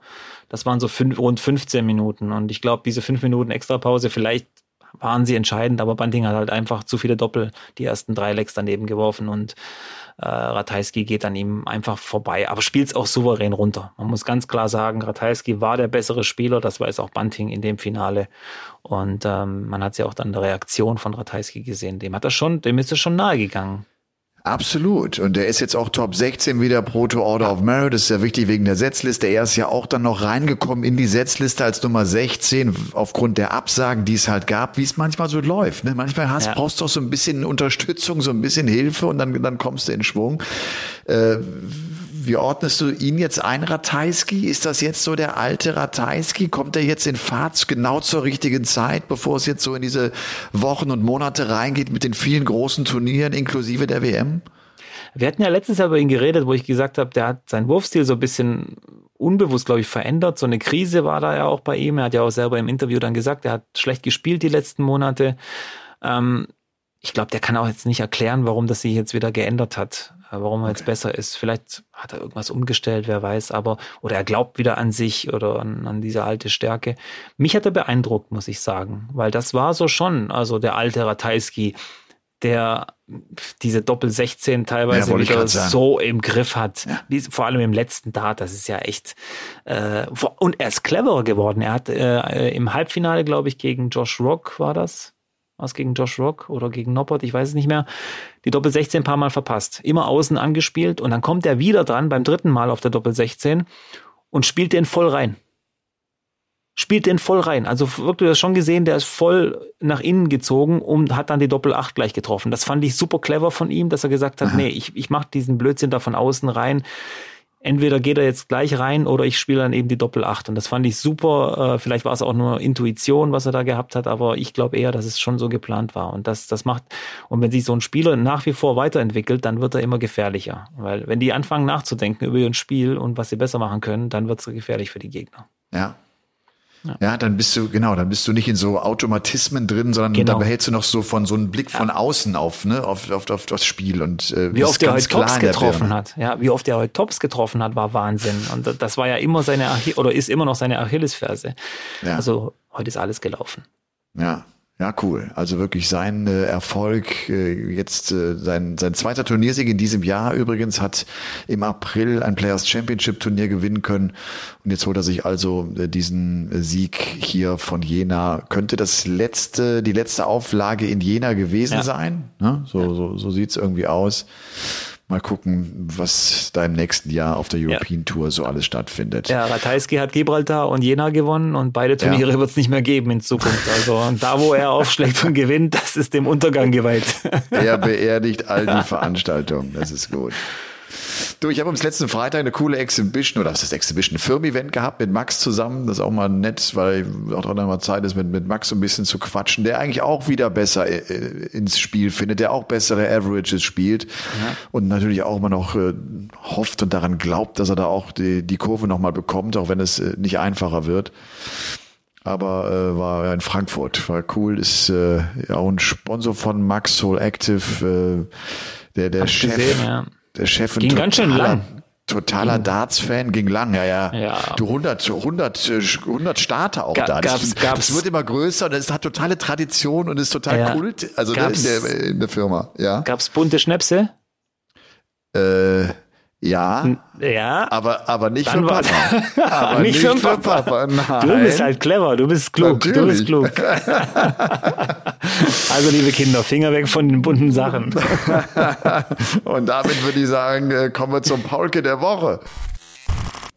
Das waren so fünf, rund 15 Minuten. Und ich glaube, diese fünf Minuten Extrapause, vielleicht waren sie entscheidend, aber Bunting hat halt einfach zu viele Doppel, die ersten drei Lecks daneben geworfen und äh, Ratajski geht an ihm einfach vorbei, aber spielt es auch souverän runter. Man muss ganz klar sagen, Ratajski war der bessere Spieler, das weiß auch Bunting in dem Finale. Und ähm, man hat ja auch dann der Reaktion von Ratajski gesehen. Dem hat er schon, dem ist er schon nahe gegangen. Absolut. Und der ist jetzt auch Top 16 wieder Proto Order of Merit. Das ist ja wichtig wegen der Setzliste. Er ist ja auch dann noch reingekommen in die Setzliste als Nummer 16 aufgrund der Absagen, die es halt gab, wie es manchmal so läuft. Ne? Manchmal hast, ja. brauchst du auch so ein bisschen Unterstützung, so ein bisschen Hilfe und dann, dann kommst du in Schwung. Äh, wie ordnest du ihn jetzt ein, Ratajski? Ist das jetzt so der alte Ratajski? Kommt er jetzt in Fahrt genau zur richtigen Zeit, bevor es jetzt so in diese Wochen und Monate reingeht mit den vielen großen Turnieren inklusive der WM? Wir hatten ja letztes Jahr über ihn geredet, wo ich gesagt habe, der hat seinen Wurfstil so ein bisschen unbewusst, glaube ich, verändert. So eine Krise war da ja auch bei ihm. Er hat ja auch selber im Interview dann gesagt, er hat schlecht gespielt die letzten Monate. Ähm, ich glaube, der kann auch jetzt nicht erklären, warum das sich jetzt wieder geändert hat, warum er okay. jetzt besser ist. Vielleicht hat er irgendwas umgestellt, wer weiß, aber, oder er glaubt wieder an sich oder an, an diese alte Stärke. Mich hat er beeindruckt, muss ich sagen, weil das war so schon, also der alte Ratajski, der diese Doppel 16 teilweise ja, wieder so im Griff hat. Ja. Vor allem im letzten Dart, das ist ja echt. Äh, und er ist cleverer geworden. Er hat äh, im Halbfinale, glaube ich, gegen Josh Rock war das was gegen Josh Rock oder gegen Noppert, ich weiß es nicht mehr, die Doppel 16 ein paar Mal verpasst. Immer außen angespielt und dann kommt er wieder dran beim dritten Mal auf der Doppel 16 und spielt den voll rein. Spielt den voll rein. Also wirklich das schon gesehen, der ist voll nach innen gezogen und hat dann die Doppel 8 gleich getroffen. Das fand ich super clever von ihm, dass er gesagt hat, Aha. nee, ich, ich mache diesen Blödsinn da von außen rein entweder geht er jetzt gleich rein oder ich spiele dann eben die Doppel 8. Und das fand ich super. Äh, vielleicht war es auch nur Intuition, was er da gehabt hat, aber ich glaube eher, dass es schon so geplant war. Und das, das macht, und wenn sich so ein Spieler nach wie vor weiterentwickelt, dann wird er immer gefährlicher. Weil wenn die anfangen nachzudenken über ihr Spiel und was sie besser machen können, dann wird es gefährlich für die Gegner. Ja, ja. ja. dann bist du, genau, dann bist du nicht in so Automatismen drin, sondern genau. da behältst du noch so von so einem Blick von außen auf, ne, auf, auf, auf das Spiel und äh, wie oft er heute Tops getroffen hat. Ja, wie oft er heute Tops getroffen hat, war Wahnsinn. Und das war ja immer seine Achille oder ist immer noch seine Achillesferse. Ja. Also heute ist alles gelaufen. Ja. Ja, cool. Also wirklich sein äh, Erfolg, äh, jetzt äh, sein, sein zweiter Turniersieg in diesem Jahr übrigens, hat im April ein Players Championship Turnier gewinnen können. Und jetzt holt er sich also äh, diesen Sieg hier von Jena. Könnte das letzte, die letzte Auflage in Jena gewesen ja. sein? Ne? So, so, so sieht's irgendwie aus. Mal gucken, was da im nächsten Jahr auf der European ja. Tour so alles stattfindet. Ja, Ratajski hat Gibraltar und Jena gewonnen und beide Turniere ja. wird es nicht mehr geben in Zukunft. Also da, wo er aufschlägt und gewinnt, das ist dem Untergang geweiht. Er beerdigt all die Veranstaltungen. Das ist gut. Du, ich habe am letzten Freitag eine coole Exhibition, oder was ist Exhibition, ein Firmen-Event gehabt mit Max zusammen. Das ist auch mal nett, weil auch dran mal Zeit ist, mit, mit Max so ein bisschen zu quatschen, der eigentlich auch wieder besser äh, ins Spiel findet, der auch bessere Averages spielt ja. und natürlich auch immer noch äh, hofft und daran glaubt, dass er da auch die, die Kurve nochmal bekommt, auch wenn es äh, nicht einfacher wird aber äh, war in Frankfurt, war cool, ist äh, ja auch ein Sponsor von Max Soul Active, äh, der der Chef, gesehen, ja der Chef ging ganz schön lang. Totaler Darts-Fan ging lang, ja, ja. ja. Du 100, 100, 100 Starter auch Ga da. Das, gab's, gab's, das wird immer größer und es hat totale Tradition und ist total ja. Kult, also ne, in der, in der Firma, ja. Gab's bunte Schnäpse? Äh, ja. Ja. Aber, aber nicht für Papa. aber nicht, nicht für Papa. Papa. Nein. Du bist halt clever, du bist klug. Natürlich. Du bist klug. also, liebe Kinder, Finger weg von den bunten Sachen. Und damit würde ich sagen, äh, kommen wir zum Paulke der Woche.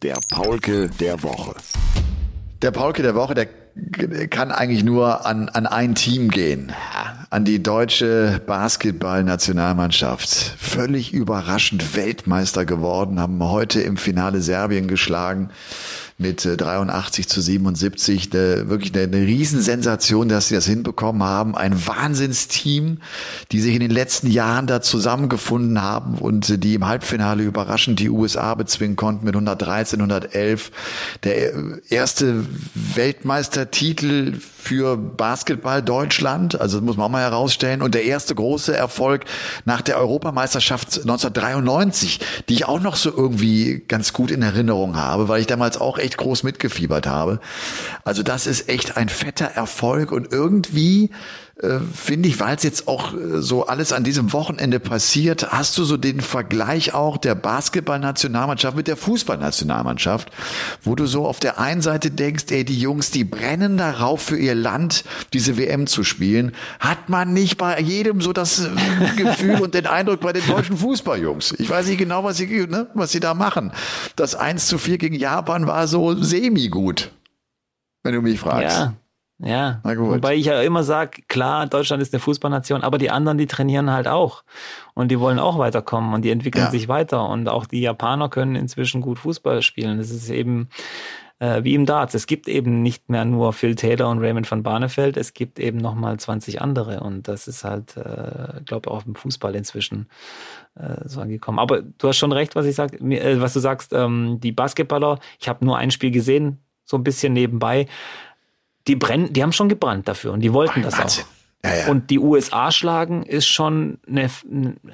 Der Paulke der Woche. Der Paulke der Woche, der kann eigentlich nur an, an ein Team gehen. An die deutsche Basketballnationalmannschaft. Völlig überraschend Weltmeister geworden, haben heute im Finale Serbien geschlagen mit 83 äh, zu 77. Eine, wirklich eine, eine Riesensensation, dass sie das hinbekommen haben. Ein Wahnsinnsteam, die sich in den letzten Jahren da zusammengefunden haben und die im Halbfinale überraschend die USA bezwingen konnten mit 113, 111. Der äh, erste Weltmeistertitel für Basketball Deutschland, also muss man auch mal herausstellen. Und der erste große Erfolg nach der Europameisterschaft 1993, die ich auch noch so irgendwie ganz gut in Erinnerung habe, weil ich damals auch echt groß mitgefiebert habe. Also das ist echt ein fetter Erfolg und irgendwie finde ich, weil es jetzt auch äh, so alles an diesem Wochenende passiert, hast du so den Vergleich auch der Basketballnationalmannschaft mit der Fußballnationalmannschaft, wo du so auf der einen Seite denkst, ey, die Jungs, die brennen darauf für ihr Land, diese WM zu spielen, hat man nicht bei jedem so das äh, Gefühl und den Eindruck bei den deutschen Fußballjungs. Ich weiß nicht genau, was sie, ne, was sie da machen. Das 1 zu 4 gegen Japan war so semi-gut, wenn du mich fragst. Ja. Ja, wobei ich ja immer sage, klar, Deutschland ist eine Fußballnation, aber die anderen, die trainieren halt auch. Und die wollen auch weiterkommen und die entwickeln ja. sich weiter. Und auch die Japaner können inzwischen gut Fußball spielen. Das ist eben äh, wie im Darts. Es gibt eben nicht mehr nur Phil Taylor und Raymond van Barneveld, es gibt eben nochmal 20 andere. Und das ist halt, äh, glaube auch im Fußball inzwischen äh, so angekommen. Aber du hast schon recht, was ich sag, äh, was du sagst, ähm, die Basketballer, ich habe nur ein Spiel gesehen, so ein bisschen nebenbei die brennen, die haben schon gebrannt dafür und die wollten Boah, das Wahnsinn. auch. Ja, ja. Und die USA schlagen ist schon eine,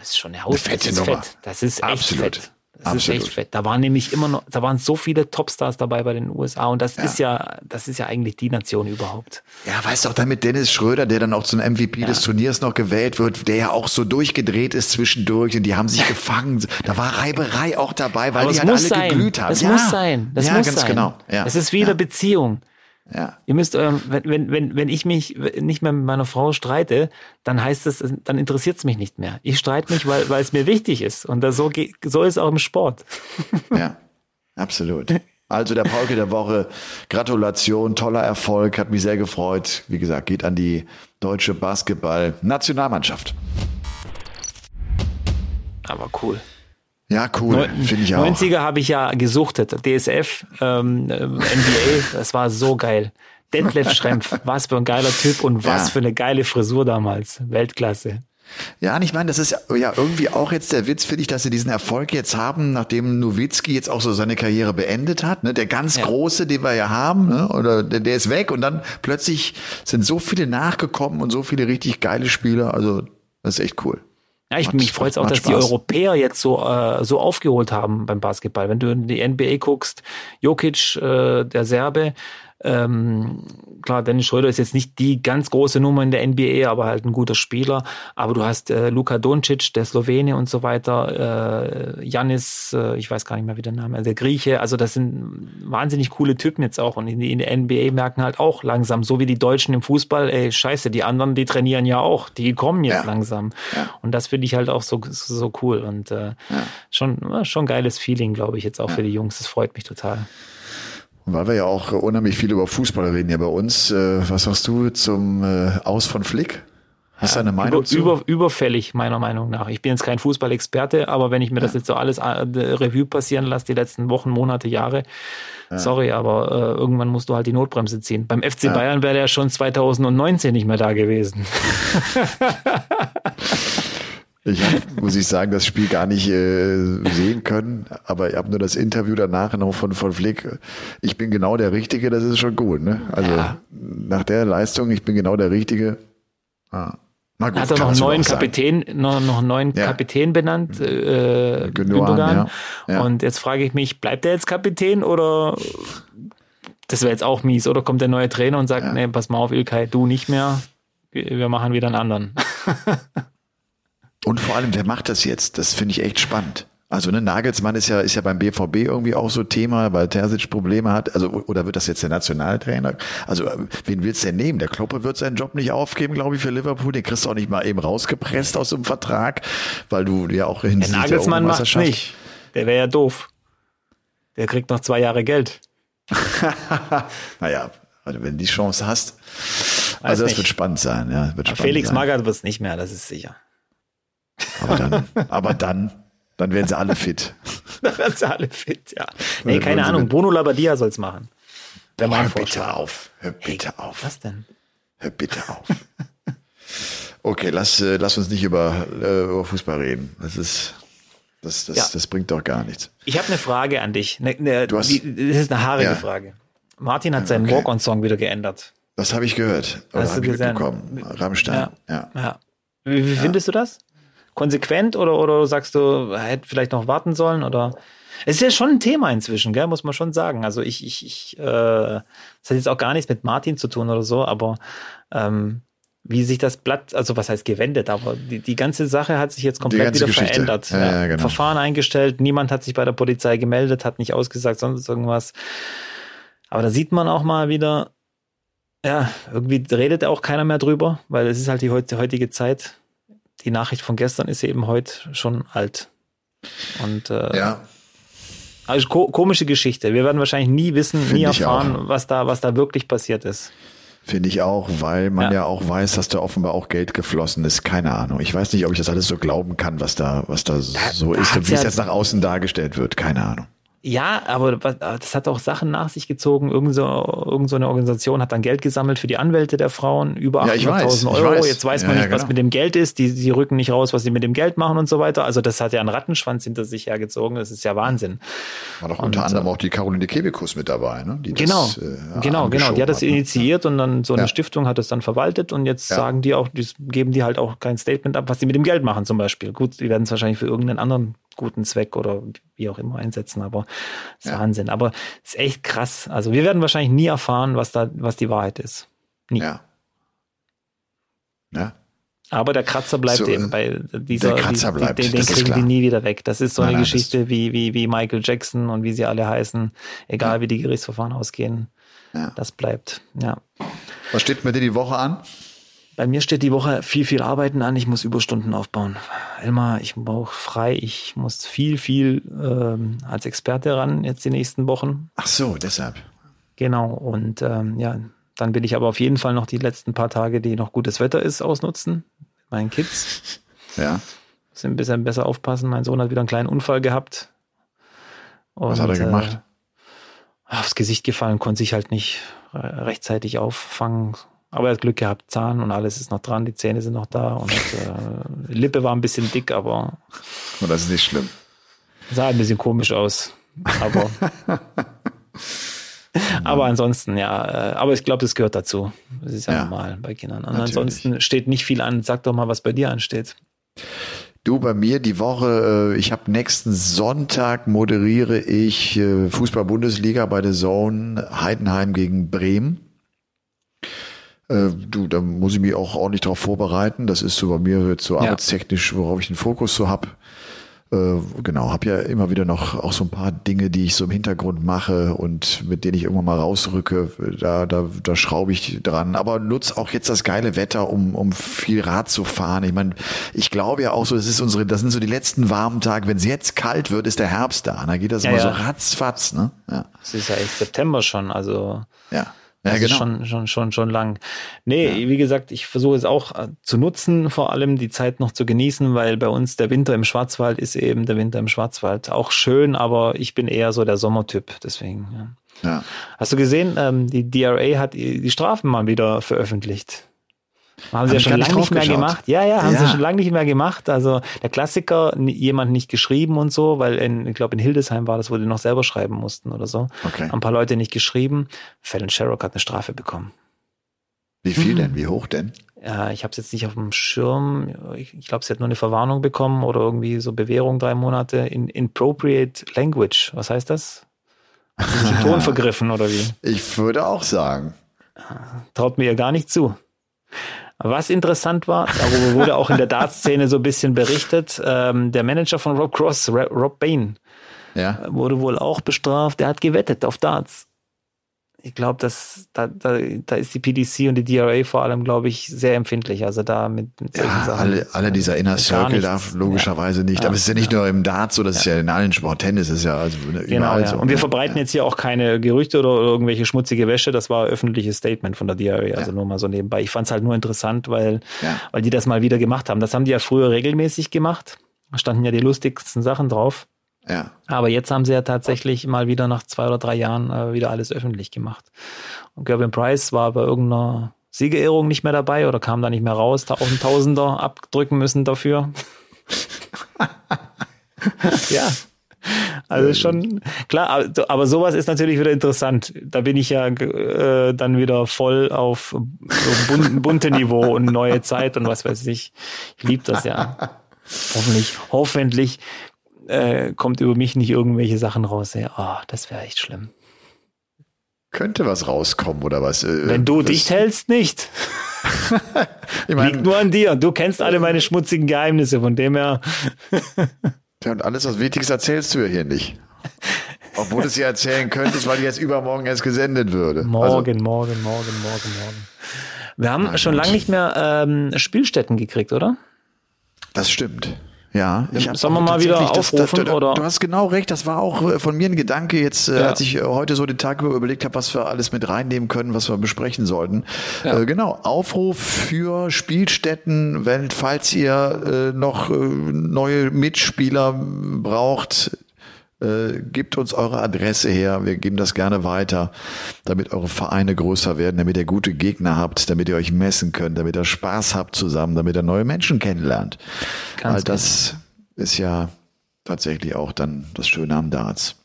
ist schon eine Haus. Eine fette Nummer. Fett. Das ist Absolut. echt fett. Das Absolut. ist echt fett. Da waren nämlich immer noch, da waren so viele Topstars dabei bei den USA und das ja. ist ja, das ist ja eigentlich die Nation überhaupt. Ja, weißt du auch dann mit Dennis Schröder, der dann auch zum MVP ja. des Turniers noch gewählt wird, der ja auch so durchgedreht ist zwischendurch und die haben sich gefangen. Da war Reiberei auch dabei, weil Aber die halt alle sein. geglüht haben. Das muss sein. Das ja, muss ganz sein. genau. Ja. Das ist wie eine Beziehung. Ja. Ihr müsst, ähm, wenn, wenn, wenn ich mich nicht mehr mit meiner Frau streite, dann heißt es, dann interessiert es mich nicht mehr. Ich streite mich, weil, weil es mir wichtig ist. Und das so, geht, so ist auch im Sport. Ja, absolut. Also der Paulke der Woche, Gratulation, toller Erfolg, hat mich sehr gefreut. Wie gesagt, geht an die deutsche Basketball-Nationalmannschaft. Aber cool. Ja, cool. Finde ich auch. 90er habe ich ja gesuchtet. DSF, ähm, äh, NBA, das war so geil. Detlef Schrempf, was für ein geiler Typ und was ja. für eine geile Frisur damals. Weltklasse. Ja, und ich meine, das ist ja irgendwie auch jetzt der Witz, finde ich, dass sie diesen Erfolg jetzt haben, nachdem Nowitzki jetzt auch so seine Karriere beendet hat. Ne? Der ganz ja. große, den wir ja haben, ne? oder der, der ist weg und dann plötzlich sind so viele nachgekommen und so viele richtig geile Spieler. Also, das ist echt cool. Ja, ich, mich freut es auch, dass Spaß. die Europäer jetzt so, äh, so aufgeholt haben beim Basketball. Wenn du in die NBA guckst, Jokic, äh, der Serbe, Ähm, klar, Dennis Schröder ist jetzt nicht die ganz große Nummer in der NBA, aber halt ein guter Spieler. Aber du hast äh, Luka Doncic, der Slowene und so weiter, äh, Janis, äh, ich weiß gar nicht mehr, wie der Name, der Grieche. Also das sind wahnsinnig coole Typen jetzt auch. Und in, in der NBA merken halt auch langsam, so wie die Deutschen im Fußball, ey, scheiße, die anderen, die trainieren ja auch, die kommen jetzt ja. langsam. Ja. Und das finde ich halt auch so, so cool. Und äh, ja. schon, schon geiles Feeling, glaube ich, jetzt auch für die Jungs. Das freut mich total. Und weil wir ja auch unheimlich viel über Fußball reden ja bei uns, äh, was sagst du zum äh, Aus von Flick? Hast du eine Meinung über, zu? Über, überfällig, meiner Meinung nach. Ich bin jetzt kein Fußballexperte, aber wenn ich mir das jetzt so alles äh, Revue passieren lasse, die letzten Wochen, Monate, Jahre, ja. sorry, aber äh, irgendwann musst du halt die Notbremse ziehen. Beim FC ja. Bayern wäre der schon 2019 nicht mehr da gewesen. Ich habe, muss ich sagen, das Spiel gar nicht äh, sehen können, aber ich habe nur das Interview danach noch von, von Flick. Ich bin genau der Richtige, das ist schon gut. Ne? Also ja. nach der Leistung, ich bin genau der Richtige. Ah. Na gut, hat er noch einen neuen Kapitän, noch, noch einen neuen ja. Kapitän benannt, äh, Gündogan. Ja. Ja. Und jetzt frage ich mich, bleibt er jetzt Kapitän oder das wäre jetzt auch mies, oder kommt der neue Trainer und sagt, nee, pass mal auf, Ilkay, du nicht mehr, wir machen wieder einen anderen. Und vor allem, wer macht das jetzt? Das finde ich echt spannend. Also ne, Nagelsmann ist ja ist ja beim BVB irgendwie auch so Thema, weil Terzic Probleme hat. Also oder wird das jetzt der Nationaltrainer? Also wen willst du denn nehmen? Der Kloppe wird seinen Job nicht aufgeben, glaube ich, für Liverpool. Den kriegst du auch nicht mal eben rausgepresst aus dem Vertrag, weil du ja auch hin. Der Nagelsmann macht nicht. Der wäre ja doof. Der kriegt noch zwei Jahre Geld. naja, also wenn du die Chance hast. also das nicht. wird spannend sein. Ja, wird spannend Felix Magath wird es nicht mehr, das ist sicher. Aber dann, aber dann, dann werden sie alle fit. dann werden sie alle fit, ja. Nee, keine Ahnung. Bruno Labbadia soll es machen. Boah, hör bitte auf. Hör bitte hey, auf. Was denn? Hör bitte auf. okay, lass, äh, lass uns nicht über, äh, über Fußball reden. Das ist, das, das, ja. das bringt doch gar nichts. Ich habe eine Frage an dich. Ne, ne, du hast, die, das ist eine haarige ja. Frage. Martin hat seinen okay. Walk-on-Song wieder geändert. Das habe ich gehört. Oder hast du gesehen? Mitbekommen. Rammstein. Ja. ja. ja. Wie, wie findest du das? Konsequent oder, oder sagst du, hätte vielleicht noch warten sollen oder? Es ist ja schon ein Thema inzwischen, gell, muss man schon sagen. Also ich, ich, ich, äh, das hat jetzt auch gar nichts mit Martin zu tun oder so, aber ähm, wie sich das Blatt, also was heißt gewendet, aber die, die ganze Sache hat sich jetzt komplett wieder Geschichte. verändert. Ja, ja, genau. Verfahren eingestellt, niemand hat sich bei der Polizei gemeldet, hat nicht ausgesagt, sonst irgendwas. Aber da sieht man auch mal wieder, ja, irgendwie redet auch keiner mehr drüber, weil es ist halt die heutige Zeit die Nachricht von gestern ist eben heute schon alt. Und äh, ja. Also ko komische Geschichte. Wir werden wahrscheinlich nie wissen, Find nie erfahren, was da, was da wirklich passiert ist. Finde ich auch, weil man ja. ja. auch weiß, dass da offenbar auch Geld geflossen ist. Keine Ahnung. Ich weiß nicht, ob ich das alles so glauben kann, was da, was da, da so ist und wie ja es jetzt nach außen dargestellt wird. Keine Ahnung. Ja, aber das hat auch Sachen nach sich gezogen. Irgend so, irgend so eine Organisation hat dann Geld gesammelt für die Anwälte der Frauen, über 800.000 ja, Euro. Weiß. Jetzt weiß man ja, nicht, ja, genau. was mit dem Geld ist. Die, die rücken nicht raus, was sie mit dem Geld machen und so weiter. Also das hat ja einen Rattenschwanz hinter sich hergezogen. Das ist ja Wahnsinn. War doch unter und, anderem auch die Caroline Kebekus mit dabei, ne? Die genau, das, äh, genau, genau. Die hat das ne? initiiert und dann so eine Stiftung hat das dann verwaltet und jetzt sagen die auch, die geben die halt auch kein Statement ab, was sie mit dem Geld machen zum Beispiel. Gut, die werden es wahrscheinlich für irgendeinen anderen guten Zweck oder wie auch immer einsetzen, aber das ist ja. Wahnsinn. Aber es ist echt krass. Also wir werden wahrscheinlich nie erfahren, was da, was die Wahrheit ist. Nie. Ja. Ja. Aber der Kratzer bleibt so, eben bei dieser, der Kratzer die, bleibt, den, den kriegen die nie wieder weg. Das ist so nein, eine nein, Geschichte wie, wie, wie Michael Jackson und wie sie alle heißen, egal ja. wie die Gerichtsverfahren ausgehen. Ja. Das bleibt, ja. Was steht mit dir die Woche an? Bei mir steht die Woche viel, viel Arbeiten an. Ich muss Überstunden aufbauen. Elmar, ich brauche frei. Ich muss viel, viel ähm, als Experte ran jetzt die nächsten Wochen. Ach so, deshalb. Genau. Und ähm, ja, dann will ich aber auf jeden Fall noch die letzten paar Tage, die noch gutes Wetter ist, ausnutzen. Mit meinen Kids. Ja. Muss ein bisschen besser aufpassen. Mein Sohn hat wieder einen kleinen Unfall gehabt. Und, Was hat er gemacht? Äh, aufs Gesicht gefallen, konnte sich halt nicht rechtzeitig auffangen aber er hat Glück gehabt, Zahn und alles ist noch dran, die Zähne sind noch da und äh, Lippe war ein bisschen dick, aber. Und das ist nicht schlimm. Sah ein bisschen komisch aus. Aber. aber ansonsten, ja, äh, aber ich glaube, das gehört dazu. Das ist ja, ja normal bei Kindern. Und ansonsten steht nicht viel an. Sag doch mal, was bei dir ansteht. Du, bei mir die Woche, äh, ich habe nächsten Sonntag moderiere ich äh, Fußball-Bundesliga bei der Zone Heidenheim gegen Bremen. Äh, du, da muss ich mich auch ordentlich darauf vorbereiten. Das ist so bei mir jetzt so ja. arbeitstechnisch, worauf ich den Fokus so hab. Äh, genau, habe ja immer wieder noch auch so ein paar Dinge, die ich so im Hintergrund mache und mit denen ich irgendwann mal rausrücke. Da, da, da schraube ich dran. Aber nutze auch jetzt das geile Wetter, um, um viel Rad zu fahren. Ich meine, ich glaube ja auch so, das ist unsere, das sind so die letzten warmen Tage. Wenn es jetzt kalt wird, ist der Herbst da. Da geht das ja, immer ja. so ratzfatz, ne? Ja. Es ist ja echt September schon, also. Ja. Ja, das genau. ist schon, schon, schon, schon lang. Nee, ja. wie gesagt, ich versuche es auch äh, zu nutzen, vor allem die Zeit noch zu genießen, weil bei uns der Winter im Schwarzwald ist eben der Winter im Schwarzwald. Auch schön, aber ich bin eher so der Sommertyp, deswegen. Ja. ja. Hast du gesehen, ähm, die DRA hat die Strafen mal wieder veröffentlicht. Haben sie ja schon lange nicht mehr gemacht. Ja, ja, haben ja. sie schon lange nicht mehr gemacht. Also der Klassiker, jemand nicht geschrieben und so, weil in, ich glaube in Hildesheim war das, wo die noch selber schreiben mussten oder so. Okay. Haben ein paar Leute nicht geschrieben. Fallon Sherrock hat eine Strafe bekommen. Wie viel mhm. denn? Wie hoch denn? Ja, ich habe es jetzt nicht auf dem Schirm. Ich, ich glaube, sie hat nur eine Verwarnung bekommen oder irgendwie so Bewährung drei Monate in Inappropriate Language. Was heißt das? Hat sie sich im Ton vergriffen oder wie? Ich würde auch sagen. Traut mir ja gar nicht zu. Was interessant war, darüber wurde auch in der Darts-Szene so ein bisschen berichtet, ähm, der Manager von Rob Cross, Rob Bain, ja. wurde wohl auch bestraft. Der hat gewettet auf Darts ich glaube, dass da, da, da ist die PDC und die DRA vor allem, glaube ich, sehr empfindlich. Also da mit, mit ja, Sachen, alle, alle dieser Inner Circle darf logischerweise ja. nicht. Aber es ist ja nicht nur im Dart so, das ist ja in allen Sport, Tennis ist ja also genau, überall ja. so. Und wir verbreiten jetzt hier auch keine Gerüchte oder irgendwelche schmutzige Wäsche. Das war ein öffentliches Statement von der DRA. Also nur mal so nebenbei. Ich fand es halt nur interessant, weil, weil die das mal wieder gemacht haben. Das haben die ja früher regelmäßig gemacht. Da standen ja die lustigsten Sachen drauf. Ja. Aber jetzt haben sie ja tatsächlich mal wieder nach zwei oder drei Jahren äh, wieder alles öffentlich gemacht. Und Gervin Price war bei irgendeiner Siegerehrung nicht mehr dabei oder kam da nicht mehr raus, da auch ein Tausender abdrücken müssen dafür. ja. Also schon klar, aber sowas ist natürlich wieder interessant. Da bin ich ja äh, dann wieder voll auf so bun bunte Niveau und neue Zeit und was weiß ich. Ich liebe das ja. Hoffentlich, hoffentlich äh, kommt über mich nicht irgendwelche Sachen raus. Ja, oh, das wäre echt schlimm. Könnte was rauskommen oder was? Äh, Wenn du dicht hältst, nicht. ich mein, Liegt nur an dir. Du kennst alle meine schmutzigen Geheimnisse, von dem her. ja, und alles, was Wichtiges erzählst du ja hier nicht. Obwohl du es ja erzählen könntest, weil die jetzt übermorgen erst gesendet würde. Morgen, also, morgen, morgen, morgen, morgen. Wir haben schon lange nicht mehr ähm, Spielstätten gekriegt, oder? Das stimmt. Ja, ich Sollen wir mal wieder aufrufen? Das, das, oder? Du hast genau recht, das war auch äh, von mir ein Gedanke jetzt, äh, ja. als ich äh, heute so den Tag über überlegt habe, was wir alles mit reinnehmen können, was wir besprechen sollten. Ja. Äh, genau, Aufruf für Spielstätten, wenn, falls ihr äh, noch äh, neue Mitspieler braucht, äh, gebt uns eure Adresse her, wir geben das gerne weiter, damit eure Vereine größer werden, damit ihr gute Gegner habt, damit ihr euch messen könnt, damit ihr Spaß habt zusammen, damit ihr neue Menschen kennenlernt. Ganz All das genau. ist ja tatsächlich auch dann das Schöne am Darts.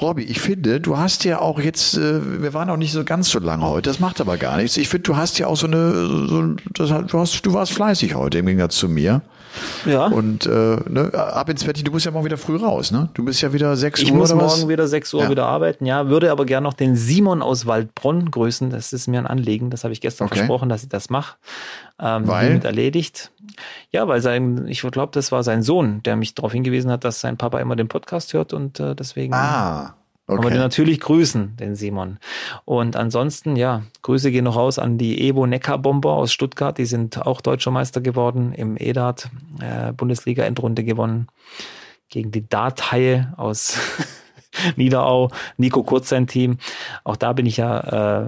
Robby, ich finde, du hast ja auch jetzt, äh, wir waren auch nicht so ganz so lange heute, das macht aber gar nichts. Ich finde, du hast ja auch so eine, so, das, du, hast, du warst fleißig heute im Gegensatz zu mir. Ja. Und äh, ne, ab ins Bett, du musst ja morgen wieder früh raus, ne? Du bist ja wieder 6 ich Uhr. Ich muss morgen was? wieder 6 Uhr ja. wieder arbeiten, ja. Würde aber gerne noch den Simon aus Waldbronn grüßen. Das ist mir ein Anliegen. Das habe ich gestern okay. versprochen, dass ich das mache. Ähm, weil? Hiermit erledigt. Ja, weil sein, ich glaube, das war sein Sohn, der mich darauf hingewiesen hat, dass sein Papa immer den Podcast hört und äh, deswegen. Ah. Okay. Aber den natürlich grüßen, den Simon. Und ansonsten, ja, Grüße gehen noch raus an die Ebo Neckar Bomber aus Stuttgart. Die sind auch deutscher Meister geworden im EDAT, äh, Bundesliga-Endrunde gewonnen. Gegen die Dart-Haie aus Niederau. Nico Kurz sein Team. Auch da bin ich ja äh,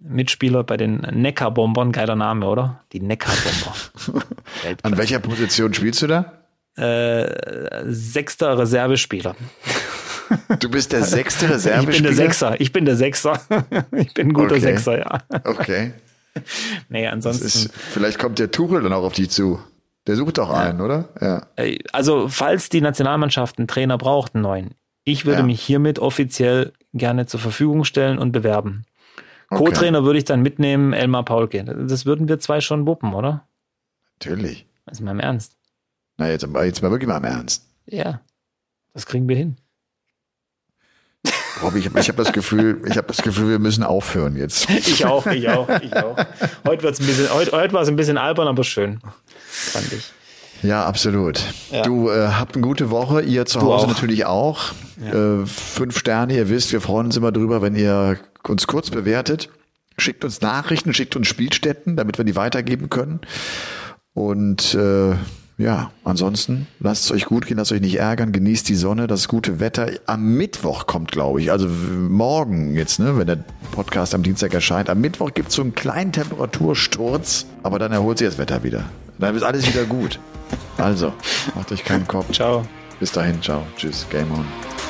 Mitspieler bei den Neckar-Bombern. Geiler Name, oder? Die Neckar-Bomber. an welcher Position spielst du da? Äh, sechster Reservespieler. Du bist der sechste Reservespieler? Ich bin der Sechser. Ich bin der Sechser. Ich bin ein guter okay. Sechser, ja. Okay. Nee, ansonsten. Ist, vielleicht kommt der Tuchel dann auch auf dich zu. Der sucht doch einen, ja. oder? Ja. Also, falls die Nationalmannschaft einen Trainer braucht, einen neuen, ich würde ja. mich hiermit offiziell gerne zur Verfügung stellen und bewerben. Okay. Co-Trainer würde ich dann mitnehmen, Elmar Paulke. Das würden wir zwei schon wuppen, oder? Natürlich. Ist mal im Ernst. Na, jetzt, jetzt mal wirklich mal im Ernst. Ja, das kriegen wir hin. Robby, ich habe hab das Gefühl, ich habe das Gefühl, wir müssen aufhören jetzt. Ich auch, ich auch, ich auch. Heute wird's ein bisschen, heute, heute war es ein bisschen albern, aber schön, fand ich. Ja, absolut. Ja. Du äh, habt eine gute Woche, ihr zu du Hause auch. natürlich auch. Ja. Äh, fünf Sterne, ihr wisst, wir freuen uns immer drüber, wenn ihr uns kurz bewertet. Schickt uns Nachrichten, schickt uns Spielstätten, damit wir die weitergeben können. Und äh, ja, ansonsten lasst es euch gut gehen, lasst euch nicht ärgern, genießt die Sonne, das gute Wetter. Am Mittwoch kommt, glaube ich, also morgen jetzt, ne, wenn der Podcast am Dienstag erscheint. Am Mittwoch gibt es so einen kleinen Temperatursturz, aber dann erholt sich das Wetter wieder. Dann ist alles wieder gut. Also, macht euch keinen Kopf. Ciao. Bis dahin, ciao. Tschüss. Game on.